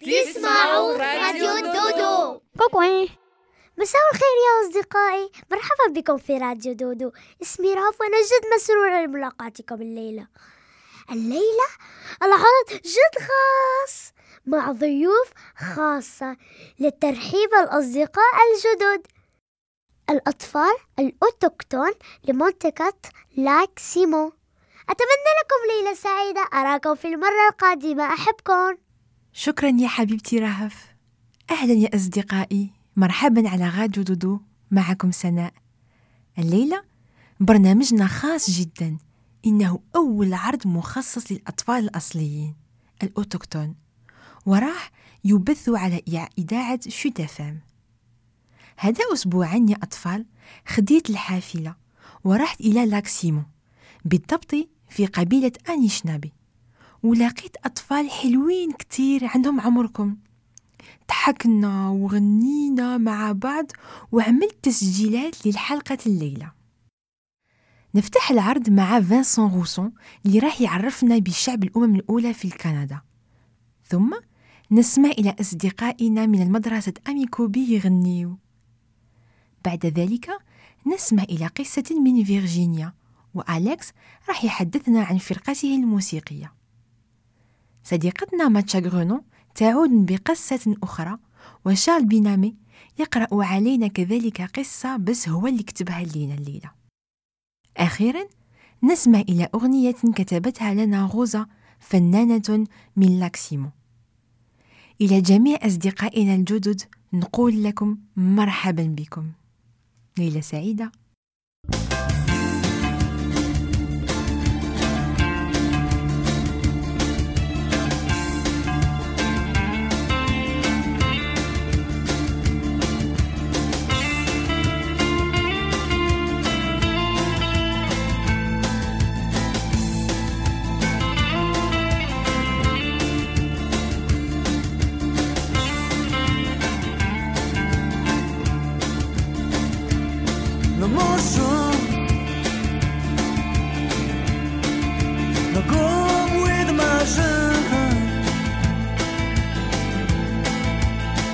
تسمعوا راديو دودو. كوكوين. مساء الخير يا أصدقائي. مرحبا بكم في راديو دودو. اسمي راف وأنا جد مسرورة بملاقاتكم الليلة. الليلة العرض جد خاص مع ضيوف خاصة لترحيب الأصدقاء الجدد. الأطفال الأوتوكتون لمنطقة لاك سيمو. أتمنى لكم ليلة سعيدة. أراكم في المرة القادمة. أحبكم. شكرا يا حبيبتي رهف. أهلا يا أصدقائي. مرحبا على راديو دودو. معكم سناء. الليلة برنامجنا خاص جدا. إنه أول عرض مخصص للأطفال الأصليين الأوتوكتون. وراح يبث على إذاعة شتفام هذا أسبوعا يا أطفال خديت الحافلة ورحت إلى لاكسيمو بالضبط في قبيلة أنيشنابي ولقيت أطفال حلوين كتير عندهم عمركم. ضحكنا وغنينا مع بعض وعملت تسجيلات للحلقة الليلة. نفتح العرض مع فانسون روسون اللي راح يعرفنا بشعب الأمم الأولى في كندا. ثم نسمع إلى أصدقائنا من المدرسة أميكوبي يغنيو بعد ذلك نسمع إلى قصة من فيرجينيا وأليكس راح يحدثنا عن فرقته الموسيقية. صديقتنا ماتشا غرونو تعود بقصة أخرى وشارل بينامي يقرأ علينا كذلك قصة بس هو اللي كتبها لينا الليلة. أخيرا نسمع إلى أغنية كتبتها لنا غوزا فنانة من لاكسيمو. إلى جميع أصدقائنا الجدد نقول لكم مرحبا بكم. ليلة سعيدة.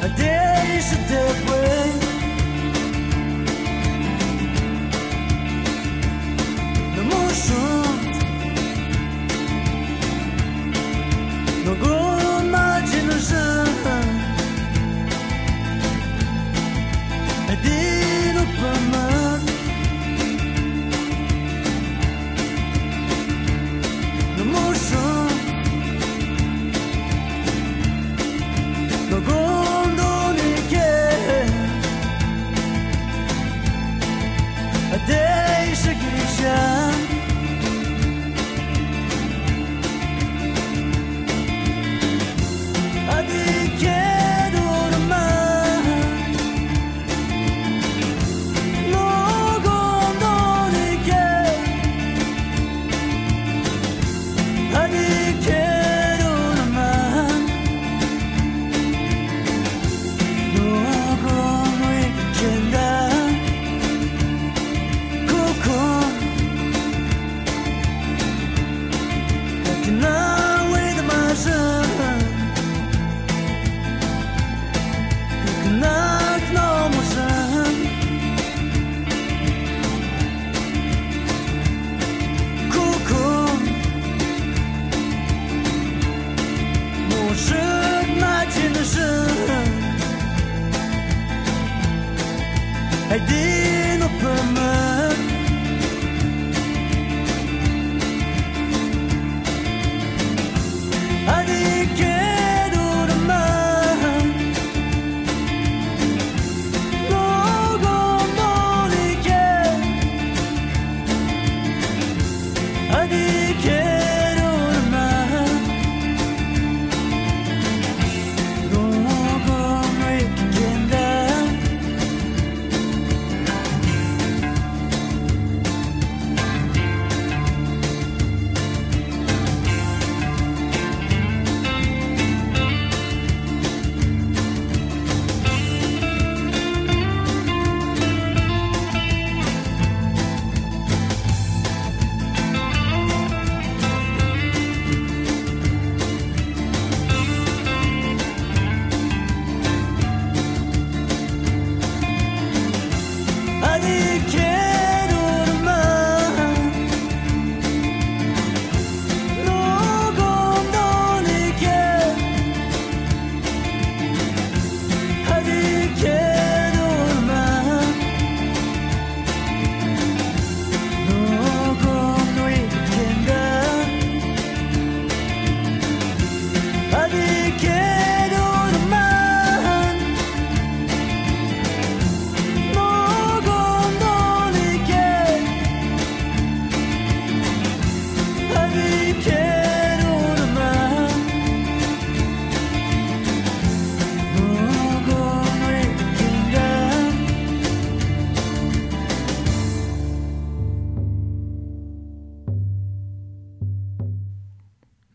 爱的你是的。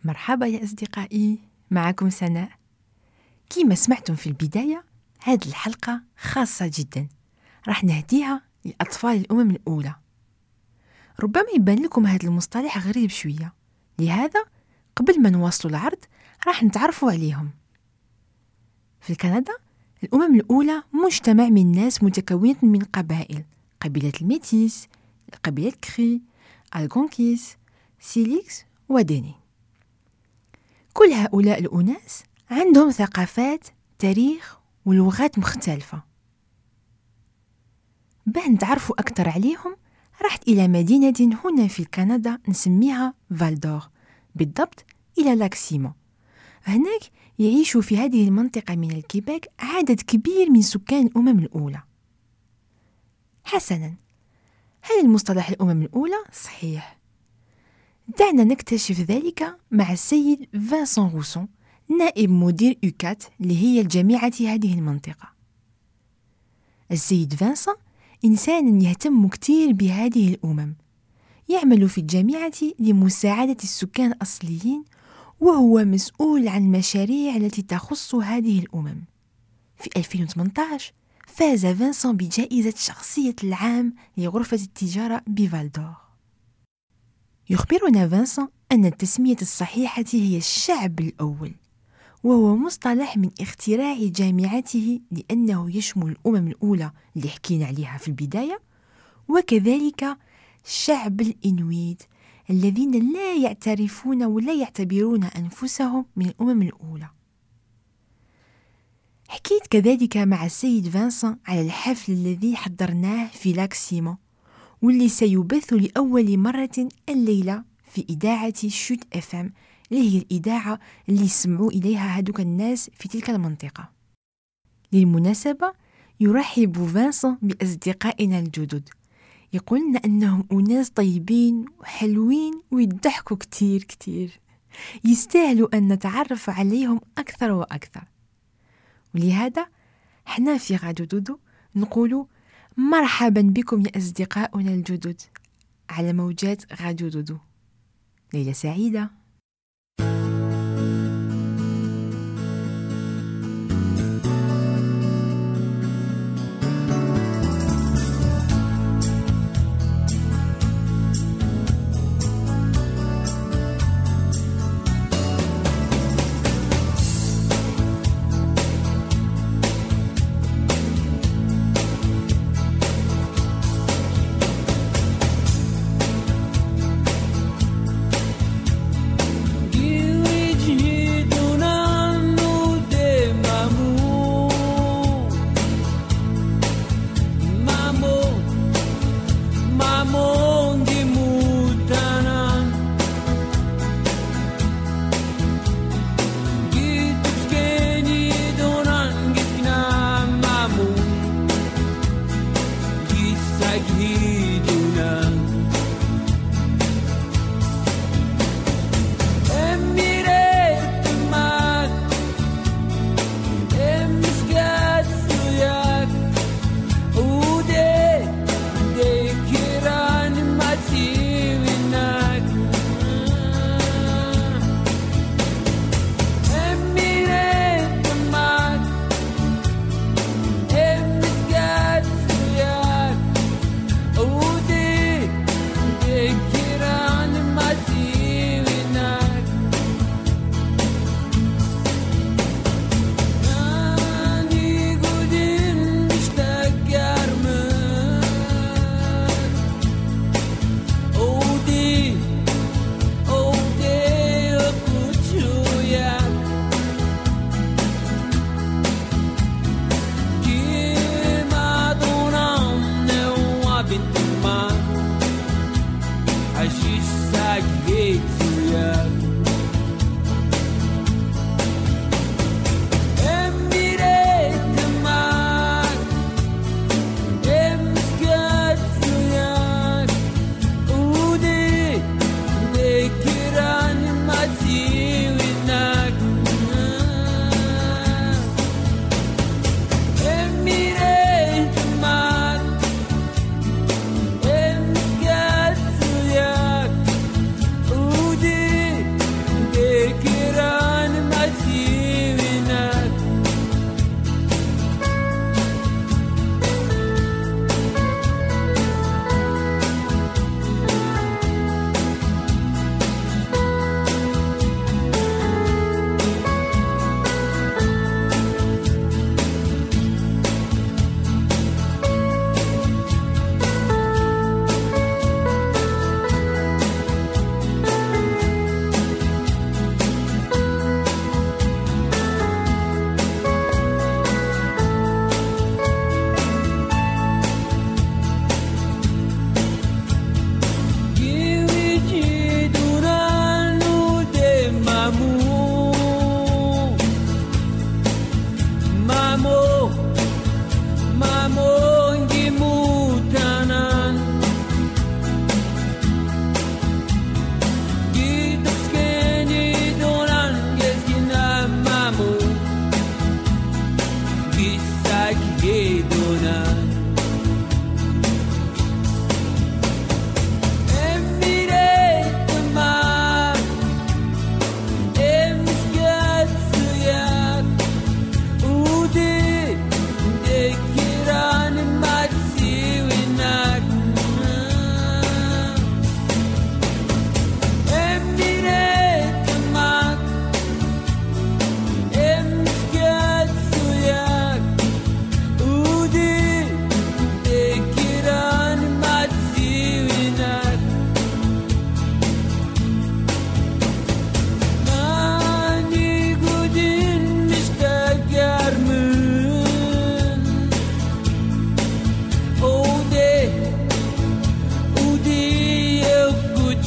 مرحبا يا أصدقائي معكم سناء. كما سمعتم في البداية هذه الحلقة خاصة جدا. راح نهديها لأطفال الأمم الأولى. ربما يبان لكم هذا المصطلح غريب شوية. لهذا قبل ما نواصلوا العرض راح نتعرفوا عليهم. في كندا الأمم الأولى مجتمع من ناس متكون من قبائل. قبيلة الميتيس قبيلة كري الغونكيس سيليكس وديني كل هؤلاء الأناس عندهم ثقافات تاريخ ولغات مختلفة. باه نتعرفوا أكثر عليهم رحت إلى مدينة هنا في كندا نسميها فالدور بالضبط إلى لاكسيمو هناك يعيش في هذه المنطقة من الكيباك عدد كبير من سكان الأمم الأولى. حسنا هل المصطلح الأمم الأولى صحيح؟ دعنا نكتشف ذلك مع السيد فانسون روسون نائب مدير UQAT اللي هي الجامعة هذه المنطقة. السيد فانسون إنسان يهتم كثير بهذه الأمم. يعمل في الجامعة لمساعدة السكان الأصليين وهو مسؤول عن المشاريع التي تخص هذه الأمم. في 2018 فاز فانسون بجائزة شخصية العام لغرفة التجارة بفالدور. يخبرنا فانسون أن التسمية الصحيحة هي الشعب الأول وهو مصطلح من اختراع جامعته لأنه يشمل الأمم الأولى اللي حكينا عليها في البداية وكذلك شعب الإنويت الذين لا يعترفون ولا يعتبرون أنفسهم من الأمم الأولى. حكيت كذلك مع السيد فانسون على الحفل الذي حضرناه في لاك سيمون. واللي سيبث لأول مرة الليلة في إذاعة شوت FM. اللي هي الإذاعة اللي يسمعوا إليها هذوك الناس في تلك المنطقة. للمناسبة يرحب فانسون بأصدقائنا الجدد. يقولن أنهم أناس طيبين وحلوين ويضحكوا كتير كتير. يستاهلوا أن نتعرف عليهم أكثر وأكثر. ولهذا حنا في غادو دودو نقولوا مرحبا بكم يا أصدقاؤنا الجدد على موجات غاديو دودو. ليلة سعيدة.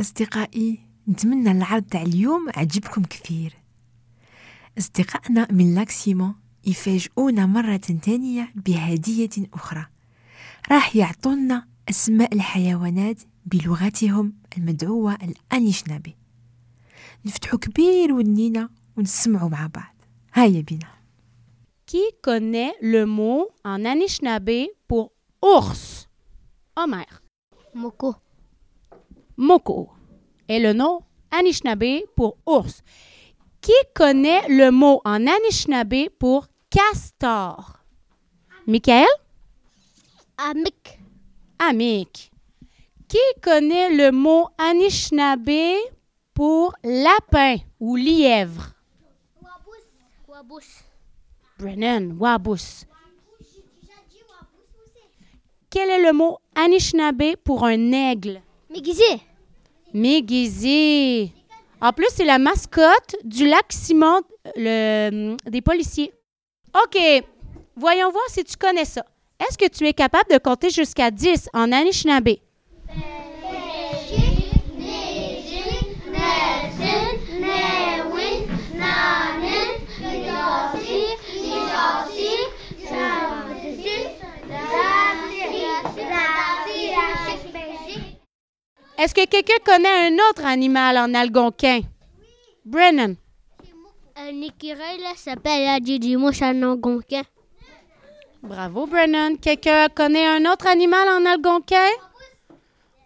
أصدقائي نتمنى العرض تاع اليوم عجبكم كثير أصدقائنا من لاكسيمون يفاجئونا مرة تانية بهدية أخرى راح يعطونا أسماء الحيوانات بلغتهم المدعوة الأنيشنابي نفتحوا كبير ودنينا ونسمعوا مع بعض هيا بنا Qui connaît le mot en Anishinaabe pour ours? Homer. Moko. Moko est le nom Anishinaabe pour ours. Qui connaît le mot en Anishinaabe pour castor? Michael? Amik. Amik. Qui connaît le mot Anishinaabe pour lapin ou lièvre? Wabus. Brennan, Wabus. Quel est le mot Anishinaabe pour un aigle? Migizé. Mégisé. En plus, c'est la mascotte du lac Simon des policiers. OK. Voyons voir si tu connais ça. Est-ce que tu es capable de compter jusqu'à 10 en Anishinaabe? Est-ce que quelqu'un connaît un autre animal en algonquin? Brennan. Un écureuil là s'appelle la Didi Mouche en algonquin. Bravo, Brennan. Quelqu'un connaît un autre animal en algonquin?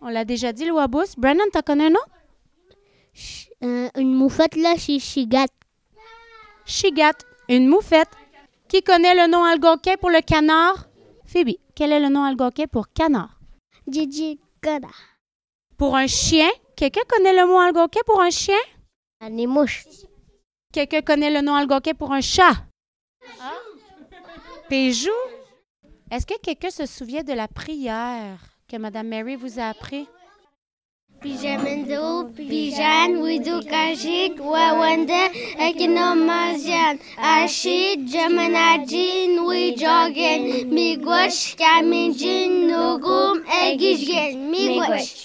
On l'a déjà dit, le wabus. Brennan, t'en connais un autre? Euh, une moufette là, c'est Chigat. Chigat, une moufette. Qui connaît le nom algonquin pour le canard? Phoebe, quel est le nom algonquin pour canard? Didi Gada. Pour un chien, quelqu'un connaît le mot algonquin pour un chien? Les mouches. Quelqu'un connaît le nom algonquin pour un chat? Péjou? Est-ce que quelqu'un se souvient de la prière que Mme Mary vous a appris? Pijamendo, pijan, widu kajik, wawanda, ekinomasian, ashid, jamanajin, wijogin, migwash, kaminjin, nugum, egishgen, migwash.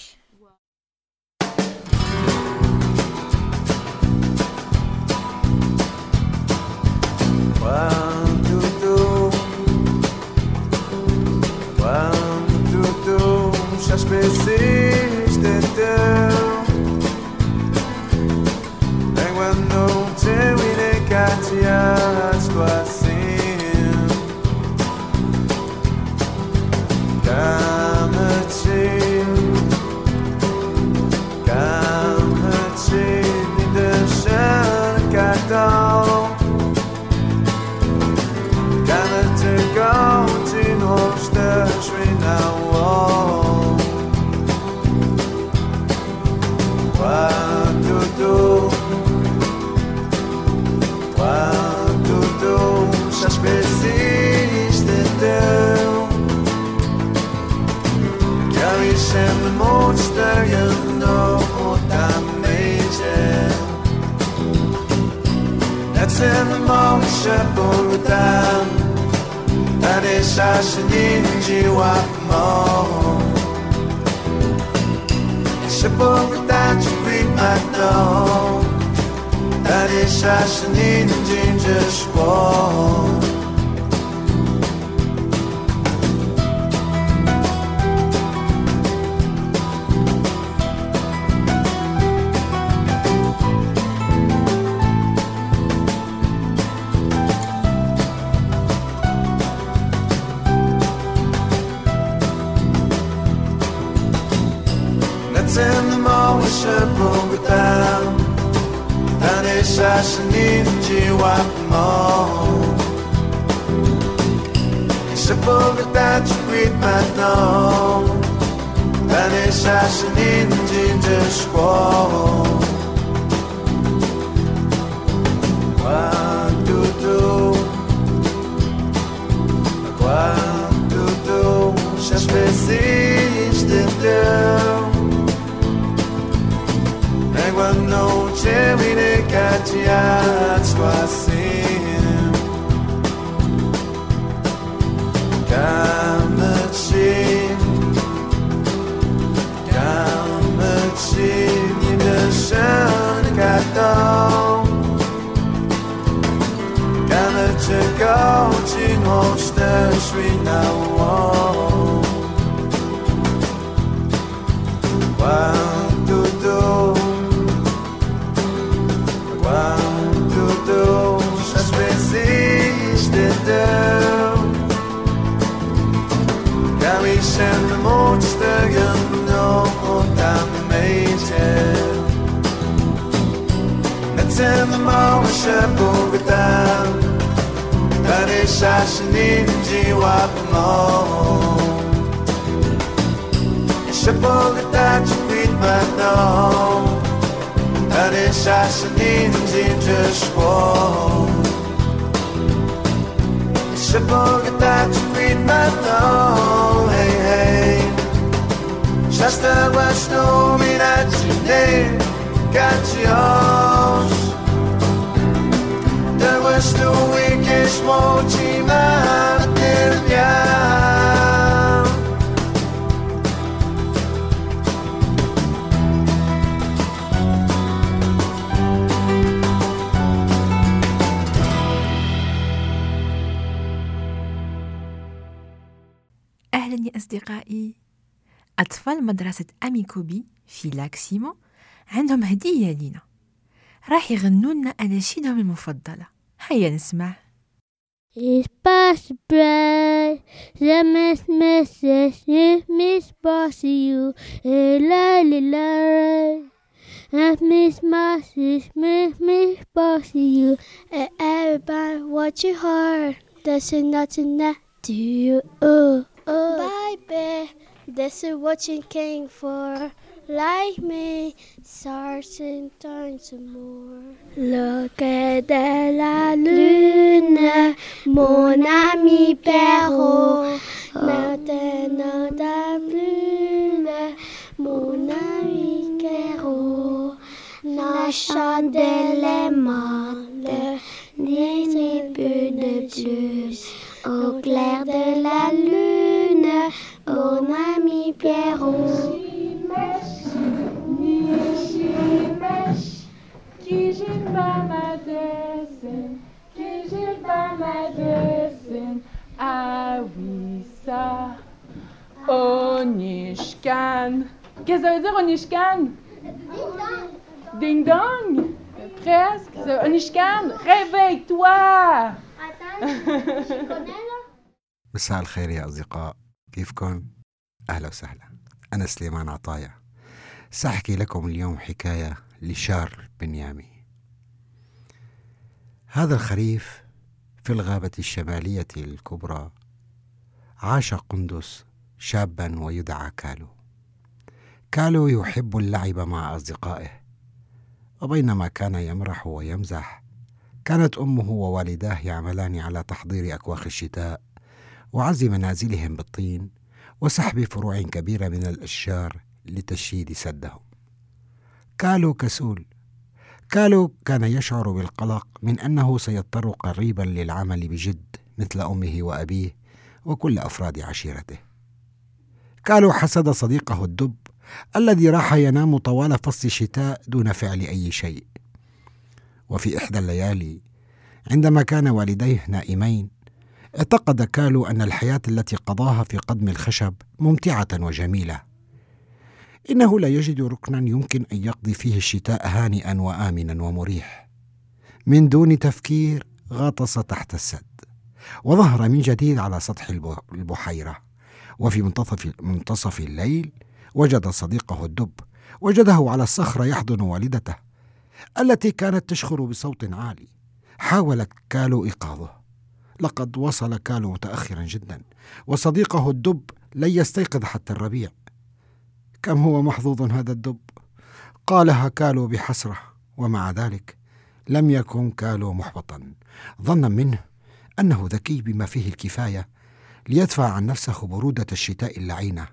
sepultar mo. desastre o amor. Sepultar de primadão a desastre de esforço. read my know. That is us in just walk. שבוגדם תניש השנים ג'יוואק מו שבוגדם צ'קווית מתנו תניש השנים ג'ינג'ר שקוו Quando tu Quando tu já especiste teu come ciemnikać jadła syn. in kamyczin, nie deszanka tą. Kamyczek godzin, łoż też na łąk. Wow. känner motståndet något av mig själv Ett tänder morgonköp och vidare Där det kärsen inte givar på morgon Jag köper vidare till skitmattan Där det kärsen inte givar Shipoga that you read my thoughts Minachine Kachios Te Washno Wikish Mochi Matilya أهلا يا أصدقائي أطفال مدرسة أميكوبي في لاك سيمو عندهم هدية لينا راح يغنوا لنا أناشيدهم المفضلة هيا نسمع Ich passe près, je me message, je miss bossy you, et la la la. I miss my sis, miss miss bossy you, and everybody watch your heart. That's nothing that to you. Oh, oh. Baby, this is what you came for. Like me, stars and more. Look at la lune, mon ami Perrault. Maintenant ta lune, mon ami Perrault. La chandelle est morte, un peu de plus. Au clair de la lune, oh mamie Pierrot. Ah oui, ça. Onishkan. Qu'est-ce que ça veut dire, Onishkan? Ding-dong. Ding-dong? Presque. Onishkan, réveille-toi! مساء الخير يا أصدقاء. كيفكم؟ أهلا وسهلا. أنا سليمان عطايا. سأحكي لكم اليوم حكاية لشار بنيامي. هذا الخريف في الغابة الشمالية الكبرى عاش قندس شابا ويدعى كالو. كالو يحب اللعب مع أصدقائه وبينما كان يمرح ويمزح كانت أمه ووالداه يعملان على تحضير أكواخ الشتاء وعزل منازلهم بالطين وسحب فروع كبيرة من الأشجار لتشييد سدهم. كالو كسول كالو كان يشعر بالقلق من أنه سيضطر قريبا للعمل بجد مثل أمه وأبيه وكل أفراد عشيرته. كالو حسد صديقه الدب الذي راح ينام طوال فصل الشتاء دون فعل أي شيء. وفي إحدى الليالي عندما كان والديه نائمين اعتقد كالو أن الحياة التي قضاها في قدم الخشب ممتعة وجميلة. إنه لا يجد ركنا يمكن أن يقضي فيه الشتاء هانئا وآمنا ومريح. من دون تفكير غطس تحت السد وظهر من جديد على سطح البحيرة. وفي منتصف, منتصف الليل وجد صديقه الدب وجده على الصخرة يحضن والدته. التي كانت تشخر بصوت عالي. حاولت كالو إيقاظه. لقد وصل كالو متأخرا جدا وصديقه الدب لن يستيقظ حتى الربيع. كم هو محظوظ هذا الدب؟ قالها كالو بحسرة ومع ذلك لم يكن كالو محبطا. ظنا منه أنه ذكي بما فيه الكفاية ليدفع عن نفسه برودة الشتاء اللعينة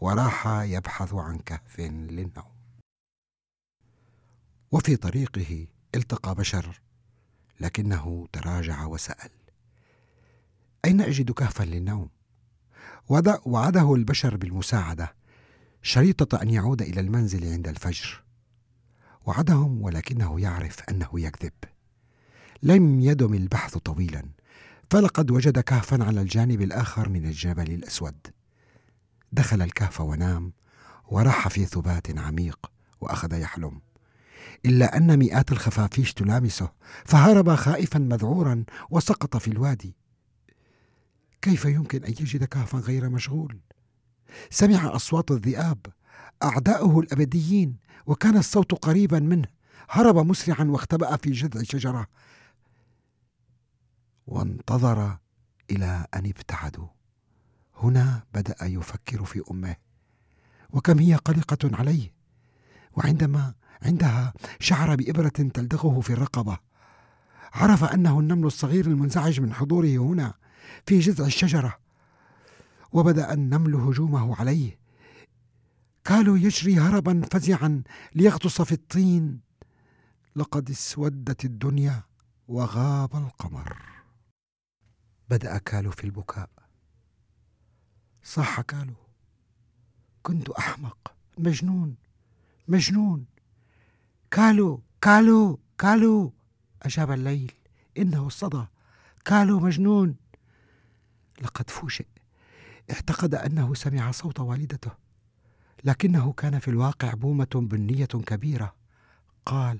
وراح يبحث عن كهف للنوم. وفي طريقه التقى بشر لكنه تراجع وسأل أين أجد كهفا للنوم؟ وعده البشر بالمساعدة شريطة أن يعود إلى المنزل عند الفجر. وعدهم ولكنه يعرف أنه يكذب. لم يدم البحث طويلا فلقد وجد كهفا على الجانب الآخر من الجبل الأسود. دخل الكهف ونام وراح في ثبات عميق وأخذ يحلم. إلا أن مئات الخفافيش تلامسه فهرب خائفا مذعورا وسقط في الوادي. كيف يمكن أن يجد كهفا غير مشغول؟ سمع أصوات الذئاب أعداؤه الأبديين وكان الصوت قريبا منه. هرب مسرعا واختبأ في جذع شجرة وانتظر إلى أن ابتعدوا. هنا بدأ يفكر في أمه. وكم هي قلقة عليه. وعندما عندها شعر بإبرة تلدغه في الرقبة. عرف أنه النمل الصغير المنزعج من حضوره هنا في جذع الشجرة. وبدأ النمل هجومه عليه. كالو يجري هربا فزعا ليغطس في الطين. لقد اسودت الدنيا وغاب القمر. بدأ كالو في البكاء. صاح كالو. كنت أحمق. مجنون. مجنون. كالو كالو كالو أجاب الليل إنه الصدى. كالو مجنون. لقد فوشئ. اعتقد أنه سمع صوت والدته. لكنه كان في الواقع بومة بنية كبيرة. قال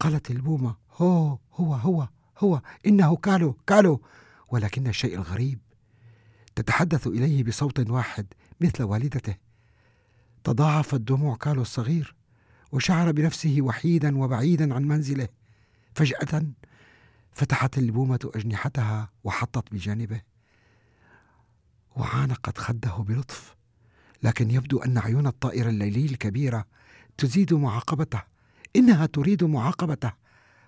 قالت البومة هو هو هو هو إنه كالو كالو ولكن الشيء الغريب تتحدث إليه بصوت واحد مثل والدته. تضاعفت دموع كالو الصغير. وشعر بنفسه وحيدا وبعيدا عن منزله. فجأة فتحت البومة أجنحتها وحطت بجانبه. وعانقت خده بلطف. لكن يبدو أن عيون الطائر الليلي الكبيرة تزيد معاقبته. إنها تريد معاقبته.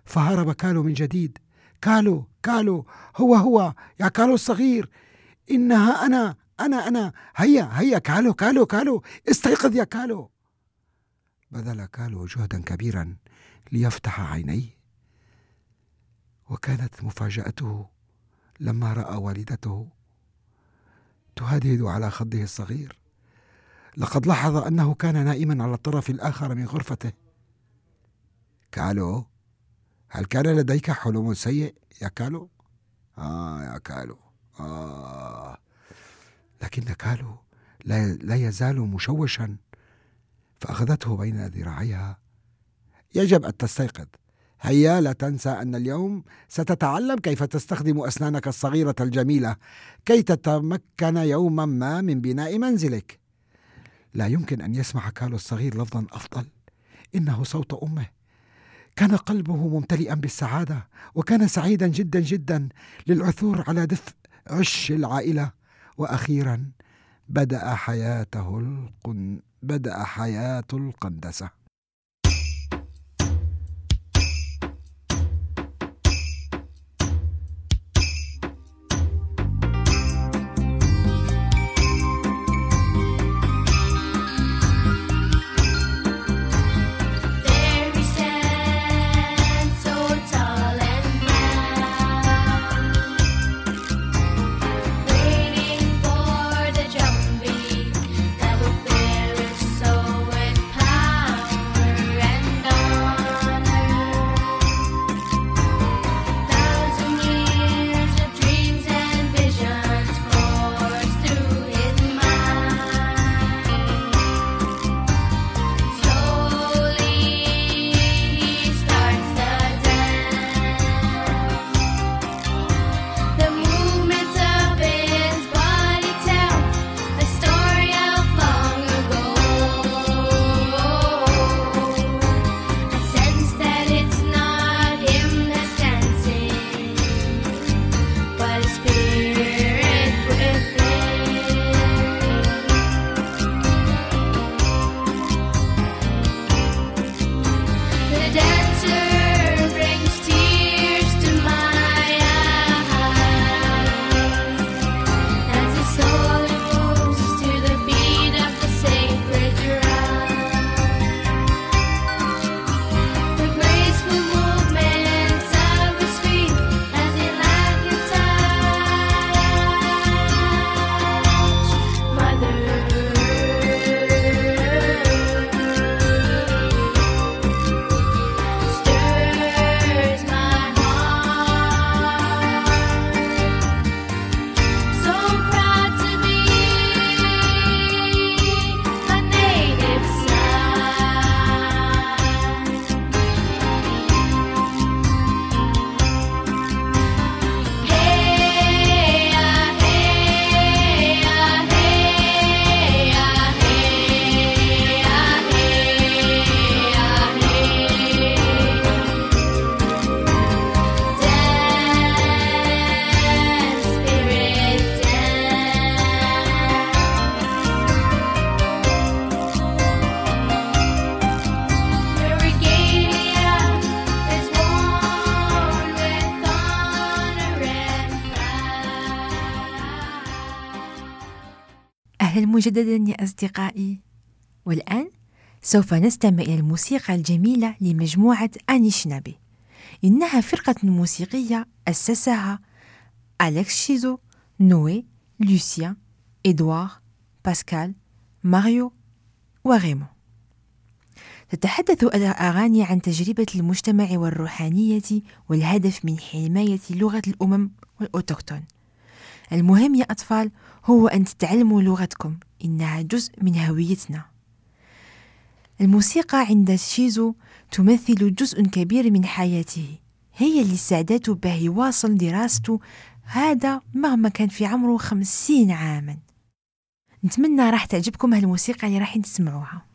فهرب كالو من جديد. كالو كالو هو هو يا كالو الصغير. إنها أنا أنا أنا. هيا هيا كالو كالو كالو. استيقظ يا كالو. بذل كالو جهدا كبيرا ليفتح عينيه. وكانت مفاجأته لما رأى والدته تهدهد على خده الصغير. لقد لاحظ أنه كان نائما على الطرف الآخر من غرفته. كالو هل كان لديك حلم سيء يا كالو؟ آه يا كالو. آه. لكن كالو لا, لا يزال مشوشا فأخذته بين ذراعيها. يجب أن تستيقظ. هيا لا تنسى أن اليوم ستتعلم كيف تستخدم أسنانك الصغيرة الجميلة كي تتمكن يوما ما من بناء منزلك. لا يمكن أن يسمع كالو الصغير لفظا أفضل. إنه صوت أمه. كان قلبه ممتلئا بالسعادة وكان سعيدا جدا جدا للعثور على دفء عش العائلة. وأخيرا بدأ حياته القن بدأ حياة القندسة مجددا يا أصدقائي. والآن سوف نستمع إلى الموسيقى الجميلة لمجموعة أنيشنابي إنها فرقة موسيقية أسسها أليكس شيزو نوي لوسيان إدوار باسكال ماريو وريمون تتحدث الأغاني عن تجربة المجتمع والروحانية والهدف من حماية لغة الأمم والأوتوكتون المهم يا أطفال هو أن تتعلموا لغتكم إنها جزء من هويتنا. الموسيقى عند شيزو تمثل جزء كبير من حياته. هي اللي ساعدته به يواصل دراسته هذا مهما كان في عمره خمسين عاما. نتمنى راح تعجبكم هالموسيقى اللي راح تسمعوها.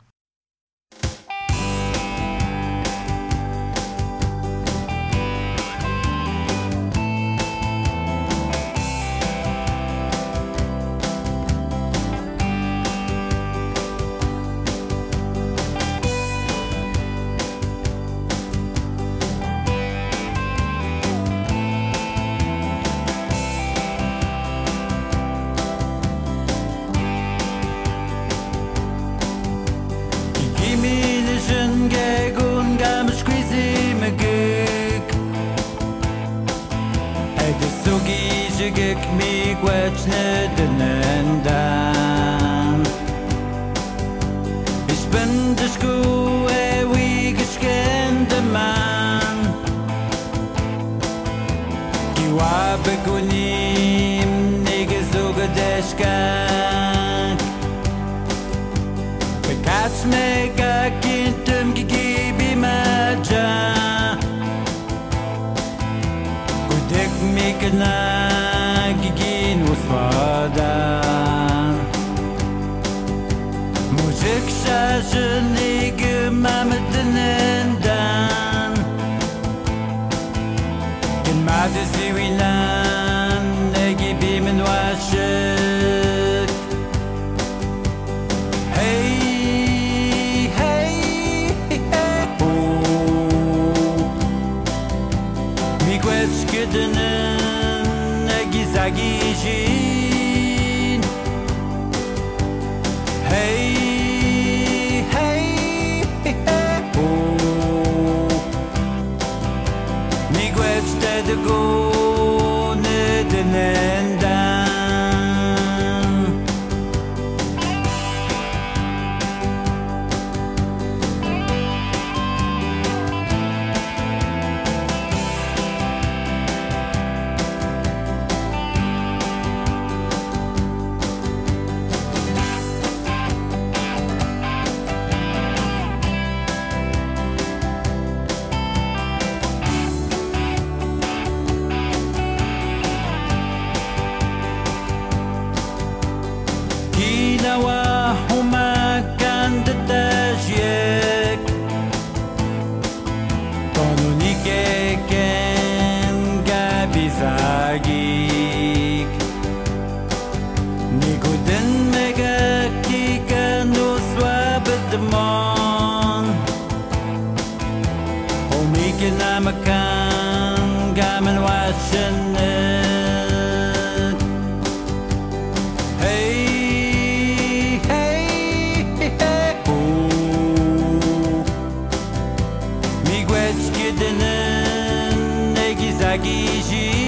consegue girar.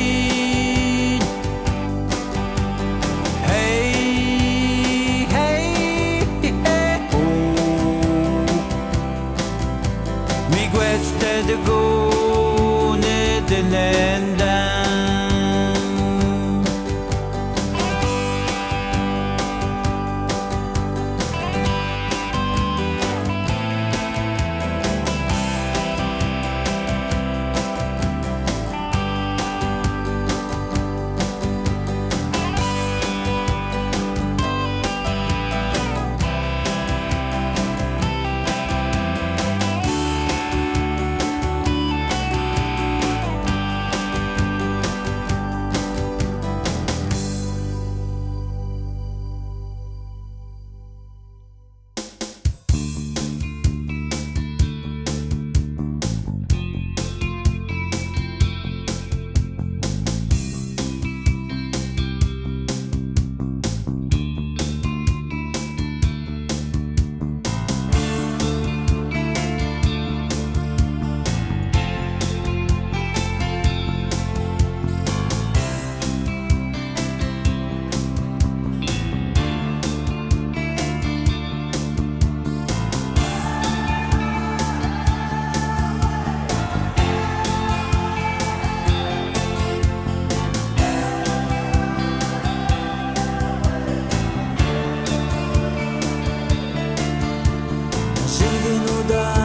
saudade.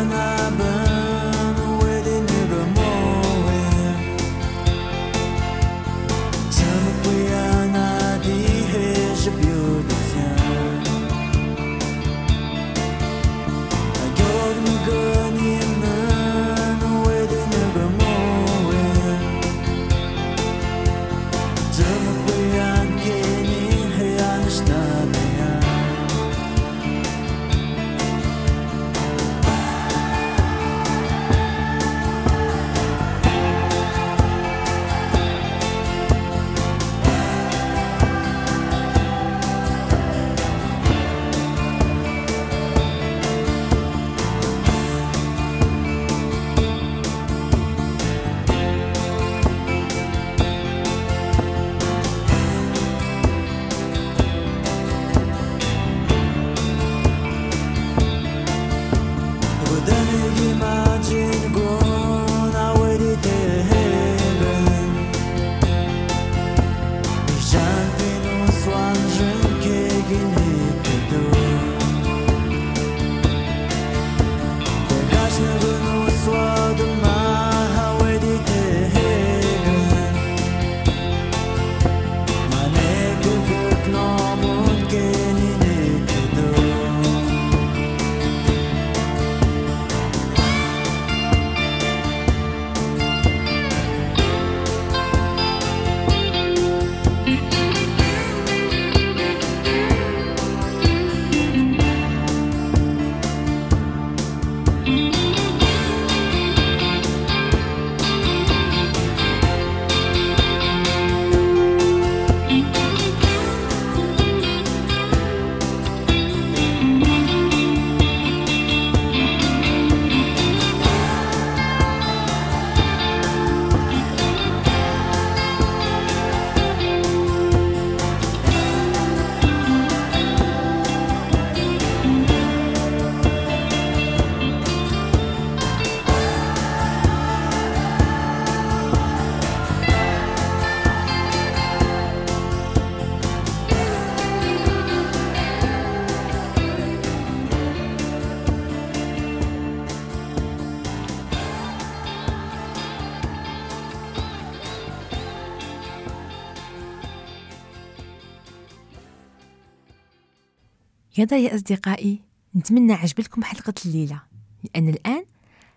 يا يا أصدقائي نتمنى عجبتكم حلقة الليلة. لأن الآن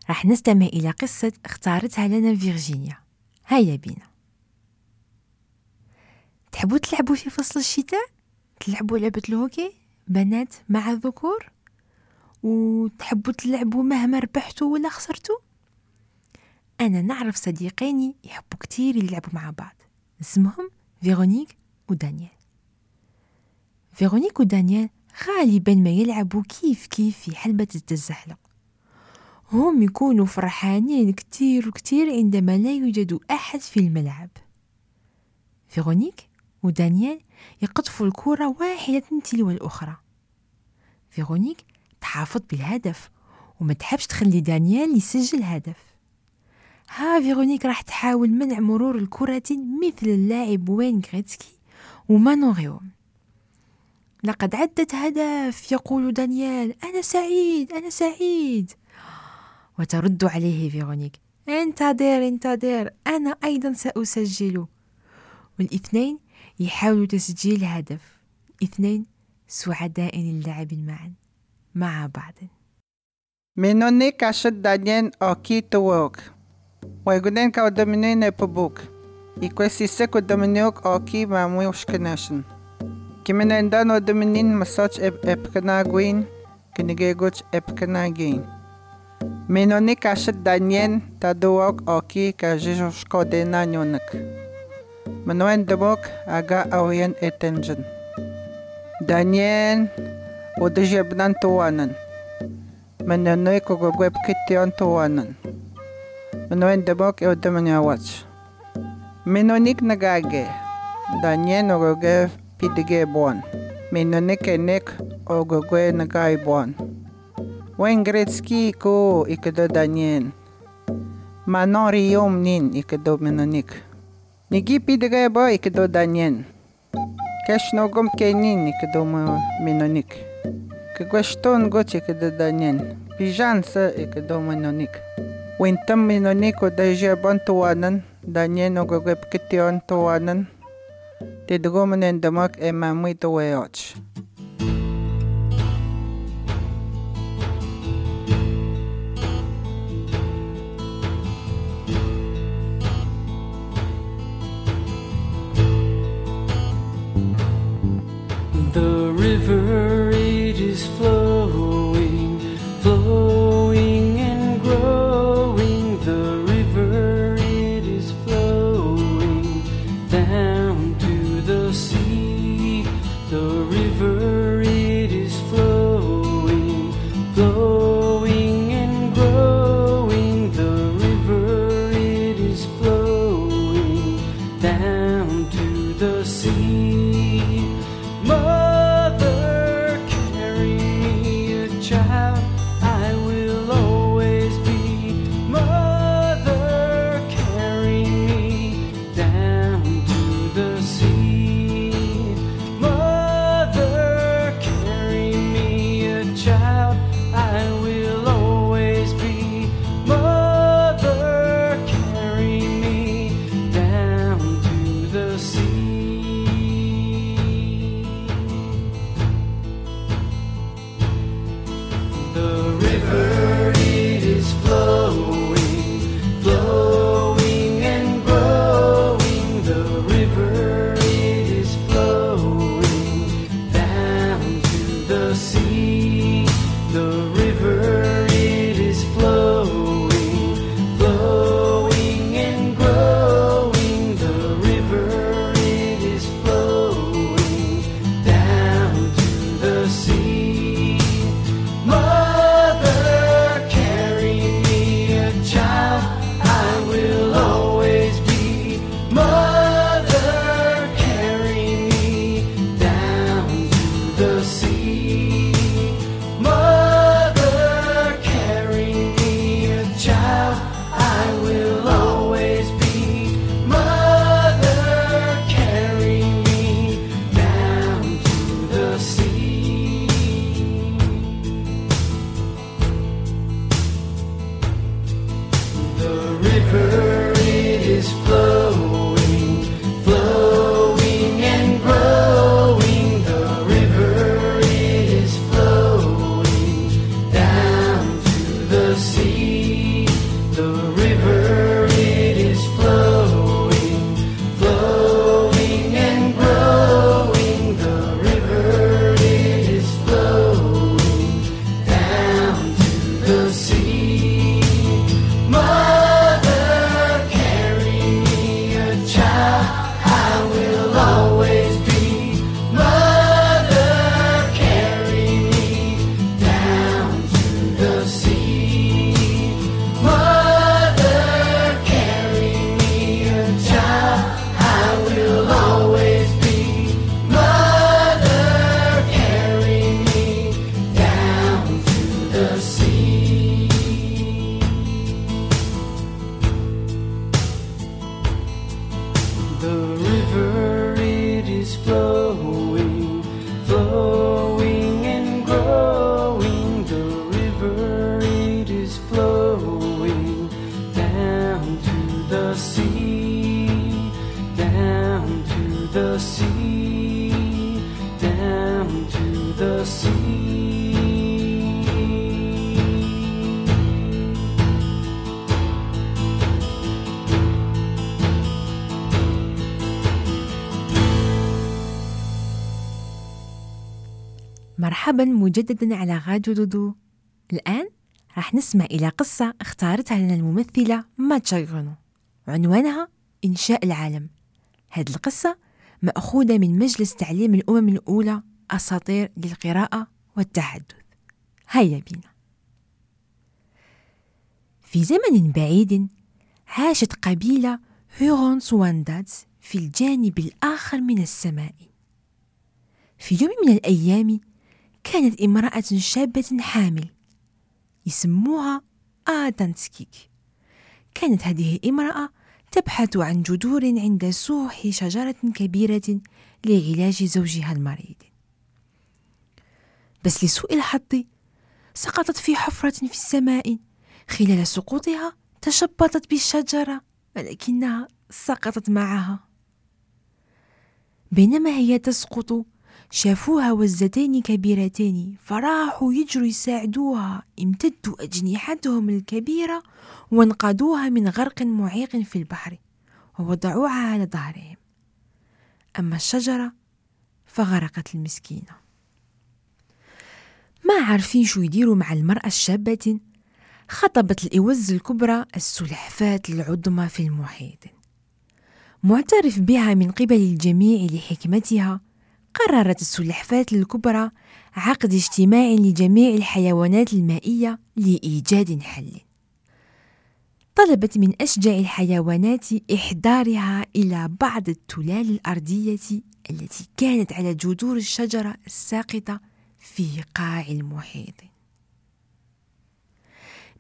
راح نستمع إلى قصة اختارتها لنا فيرجينيا. هيا بينا. تحبوا تلعبوا في فصل الشتاء؟ تلعبوا لعبة الهوكي؟ بنات مع الذكور؟ وتحبوا تلعبوا مهما ربحتوا ولا خسرتوا؟ أنا نعرف صديقين يحبوا كتير يلعبوا مع بعض. اسمهم فيرونيك ودانيال فيرونيك ودانيال غالبا ما يلعبوا كيف كيف في حلبة التزحلق هم يكونوا فرحانين كتير وكتير عندما لا يوجد أحد في الملعب. فيرونيك ودانيال يقطفوا الكرة واحدة تلو الأخرى. فيرونيك تحافظ بالهدف وما تحبش تخلي دانيال يسجل هدف. ها فيرونيك راح تحاول منع مرور الكرة مثل اللاعب وين غريتسكي ومانون ريوم لقد عدت هدف يقول دانيال. أنا سعيد أنا سعيد. وترد عليه فيرونيك. انتظر انتظر. أنا أيضا سأسجل. والاثنين يحاولوا تسجيل هدف. اثنين سعداء اللعب معا مع بعض. Menone cachet Daniel aqui tuok. Waigunen ka domine ne pubuk. I questi seco dominiok aqui ma muios Kiminendan o dominin masoch epkanaguin, kinigeguch epkanagin. Minonik axet danien taduok oki kajixoxkodena nyonak. Manoen domok aga aoyen etenjen. Danien odejebnan tuanan. Manonoi kogogweb kition tuanan. Manoen domok eodemanyawach. Minonik nagage. Danien ogogev pidige bon. Menoneke nek ogogue nagai bon. Wengretski ko ikedo danien. Manori yom nin ikedo menonik. Nigi pidige bo ikedo danien. Kešno gom kenin ikedo menonik. Kagwashton goč ikedo danien. Pižan se ikedo menonik. Wintam menonik odeže bon tuanan. Danien ogogue pketion tuanan. te dgomen en damak e ma muito weoch. مرحبا مجددا على راديو دودو. الآن راح نسمع إلى قصة اختارتها لنا الممثلة ماتشا غرونو عنوانها إنشاء العالم. هذه القصة مأخوذة من مجلس تعليم الأمم الأولى أساطير للقراءة والتحدث. هيا بنا في زمن بعيد عاشت قبيلة هيرون وانداتس في الجانب الآخر من السماء. في يوم من الأيام كانت امرأة شابة حامل يسموها آدانسكيك كانت هذه الامرأة تبحث عن جذور عند سوح شجرة كبيرة لعلاج زوجها المريض. بس لسوء الحظ سقطت في حفرة في السماء. خلال سقوطها تشبطت بالشجرة ولكنها سقطت معها. بينما هي تسقط شافوها وزتين كبيرتين. فراحوا يجروا يساعدوها. امتدوا أجنحتهم الكبيرة وانقذوها من غرق معيق في البحر ووضعوها على ظهرهم. أما الشجرة فغرقت المسكينة. ما عارفين شو يديروا مع المرأة الشابة؟ خطبت الإوز الكبرى السلحفاة العظمى في المحيط. معترف بها من قبل الجميع لحكمتها قررت السلحفاة الكبرى عقد اجتماع لجميع الحيوانات المائية لإيجاد حل. طلبت من أشجع الحيوانات إحضارها إلى بعض التلال الأرضية التي كانت على جذور الشجرة الساقطة في قاع المحيط.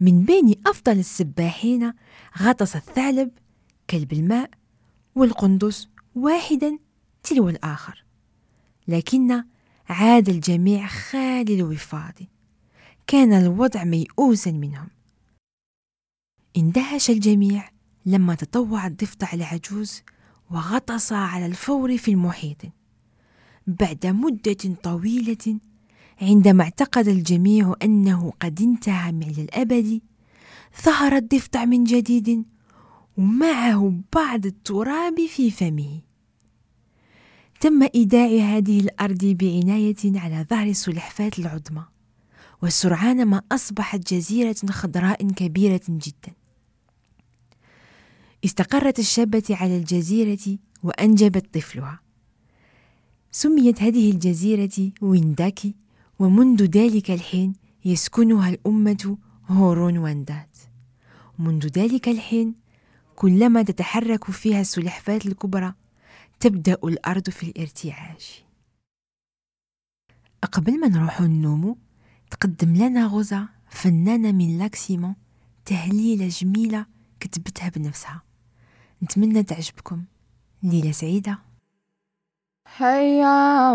من بين أفضل السباحين غطس الثعلب كلب الماء والقندس واحدا تلو الآخر. لكن عاد الجميع خالي الوفاض. كان الوضع ميؤوسا منهم. اندهش الجميع لما تطوع الضفدع العجوز وغطس على الفور في المحيط. بعد مدة طويلة عندما اعتقد الجميع أنه قد انتهى من الأبد ظهر الضفدع من جديد ومعه بعض التراب في فمه. تم إيداع هذه الأرض بعناية على ظهر السلحفاة العظمى وسرعان ما أصبحت جزيرة خضراء كبيرة جدا. استقرت الشابة على الجزيرة وأنجبت طفلها. سميت هذه الجزيرة وينداكي ومنذ ذلك الحين يسكنها الأمة هورون واندات. منذ ذلك الحين كلما تتحرك فيها السلحفاة الكبرى تبدأ الأرض في الارتعاش. قبل ما نروح النوم تقدم لنا غزة فنانة من لاكسيمون تهليلة جميلة كتبتها بنفسها. نتمنى تعجبكم. ليلة سعيدة. هيا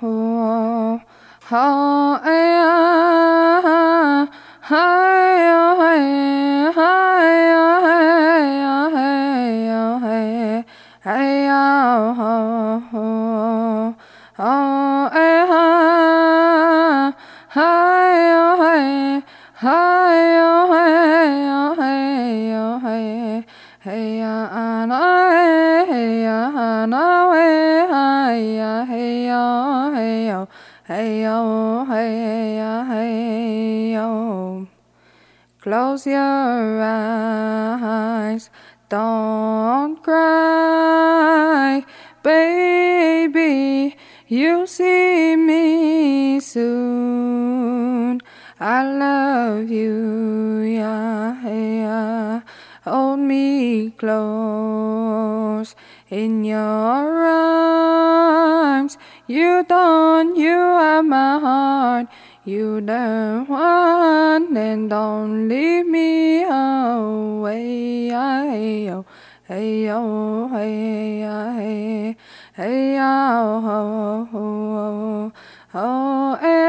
هيا هيا هيا. Close your eyes, don't cry, baby. You'll see me soon. I love you, yeah, yeah. Hold me close in your arms. You don't, you are my heart. You don't want and don't leave me away. Hey, yo, hey, oh, yo, oh, hey, hey, hey, oh, oh, oh, oh, oh, oh,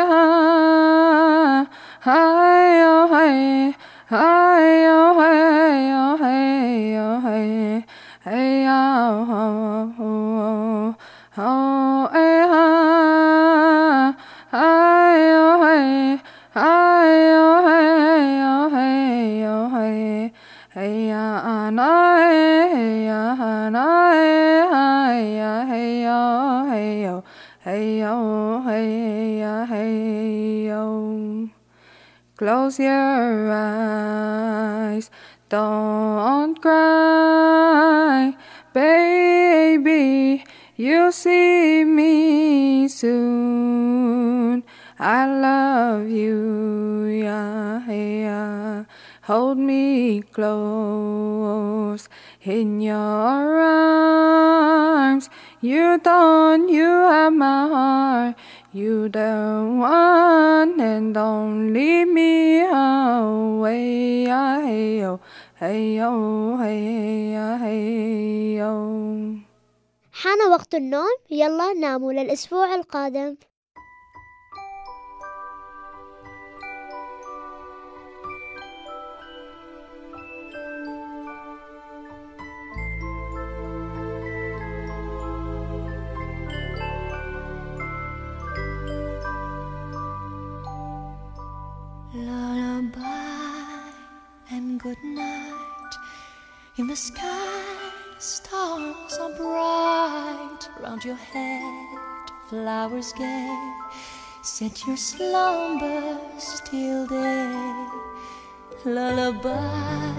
close in your arms. You don't, you have my heart. You the one and don't leave me away. Hey yo, hey yo, hey yeah, hey yo. حان وقت النوم يلا ناموا للأسبوع القادم Lullaby and good night. In the sky, stars are bright. Round your head, flowers gay. Set your slumbers till day. Lullaby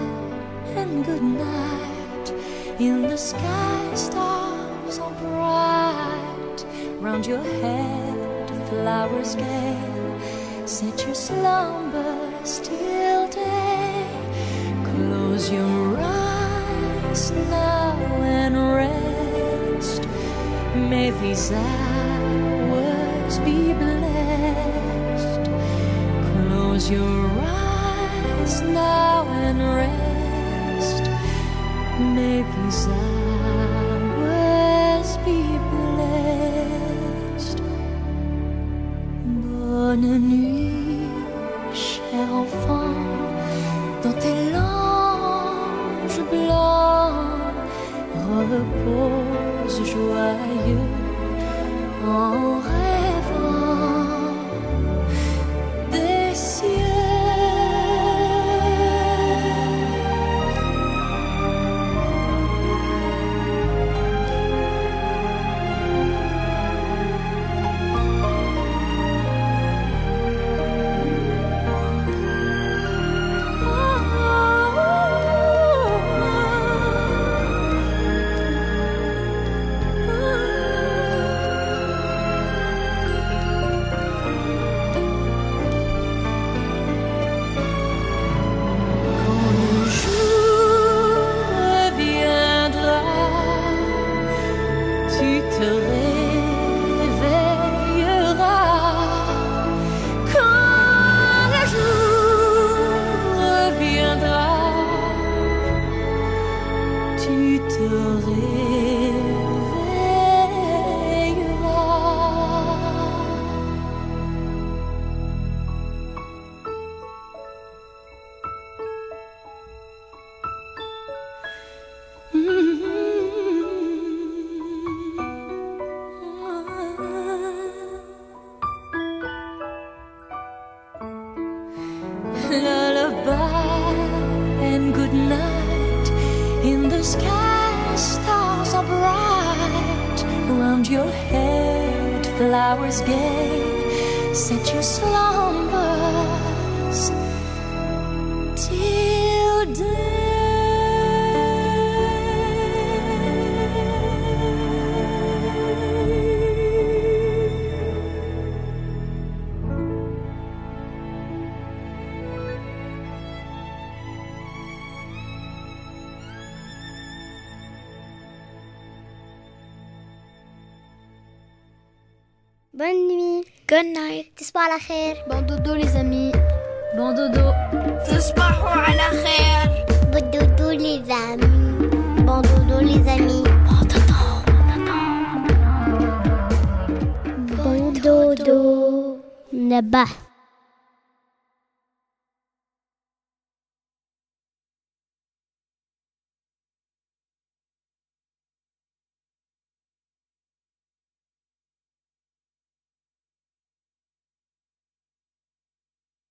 and good night. In the sky, stars are bright. Round your head, flowers gay. Set your slumbers till day. Close your eyes now and rest. May these hours be blessed. Close your eyes now and rest. May these hours be blessed. Bonne para hacer